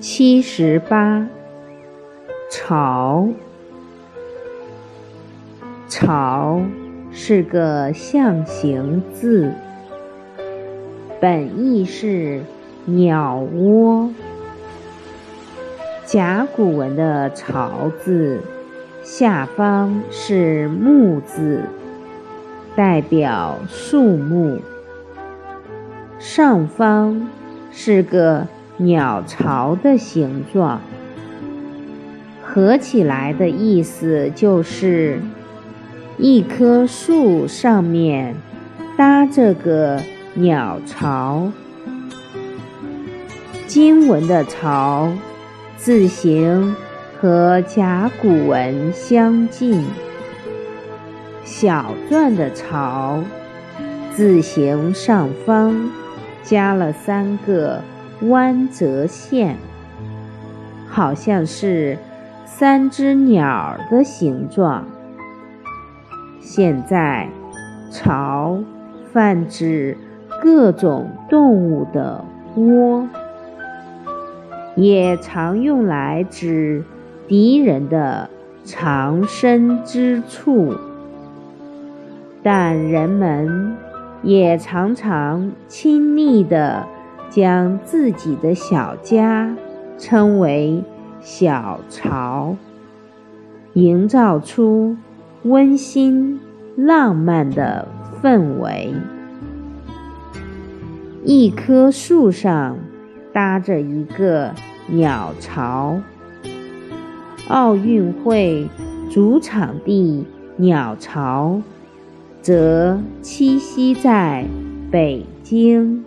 七十八，巢。巢是个象形字，本意是鸟窝。甲骨文的“巢”字下方是木字，代表树木；上方是个鸟巢的形状，合起来的意思就是。一棵树上面搭着个鸟巢。经文的“巢”字形和甲骨文相近，小篆的“巢”字形上方加了三个弯折线，好像是三只鸟的形状。现在，巢泛指各种动物的窝，也常用来指敌人的藏身之处。但人们也常常亲昵地将自己的小家称为“小巢”，营造出。温馨浪漫的氛围。一棵树上搭着一个鸟巢。奥运会主场地鸟巢，则栖息在北京。